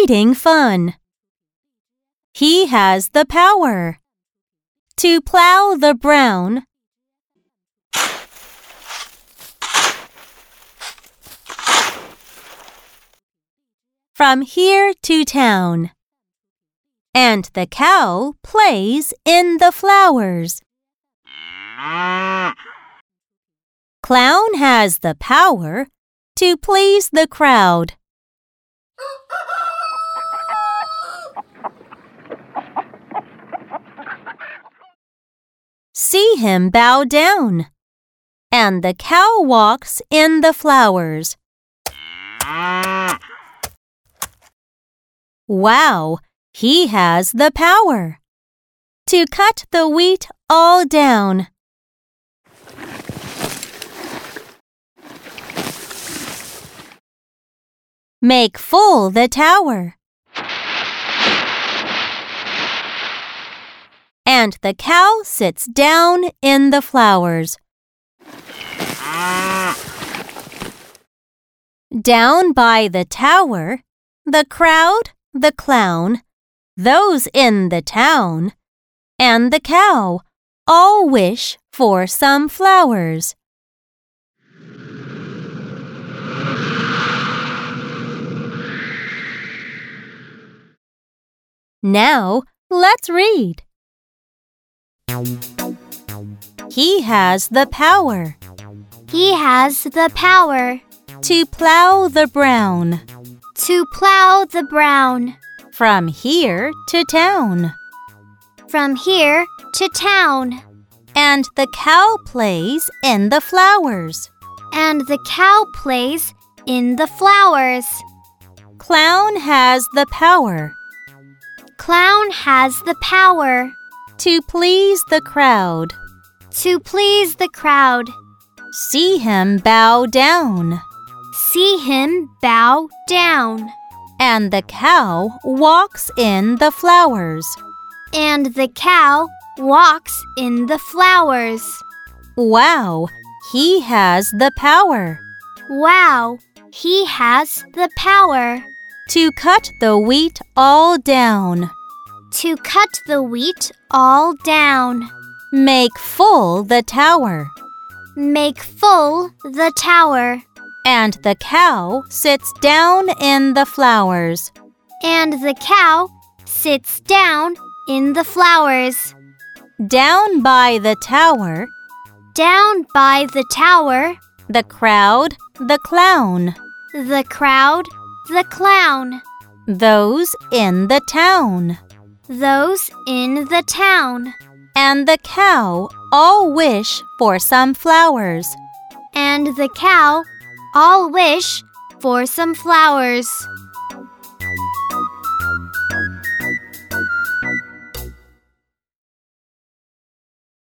Reading fun. He has the power to plow the brown. From here to town. And the cow plays in the flowers. Clown has the power to please the crowd. See him bow down. And the cow walks in the flowers. Wow, he has the power to cut the wheat all down. Make full the tower. And the cow sits down in the flowers. Down by the tower, the crowd, the clown, those in the town, and the cow all wish for some flowers. Now, let's read. He has the power He has the power to plow the brown to plow the brown from here to town. from here to town. And the cow plays in the flowers. And the cow plays in the flowers. Clown has the power Clown has the power to please the crowd. to please the crowd. See him bow down. See him bow down. And the cow walks in the flowers. And the cow walks in the flowers. Wow, he has the power Wow, he has the power to cut the wheat all down. To cut the wheat all down. Make full the tower. Make full the tower. And the cow sits down in the flowers. And the cow sits down in the flowers. Down by the tower, Down by the tower, the crowd, the clown, the crowd, the clown, those in the town, those in the town, and the cow all wish for some flowers. and the cow all wish for some flowers.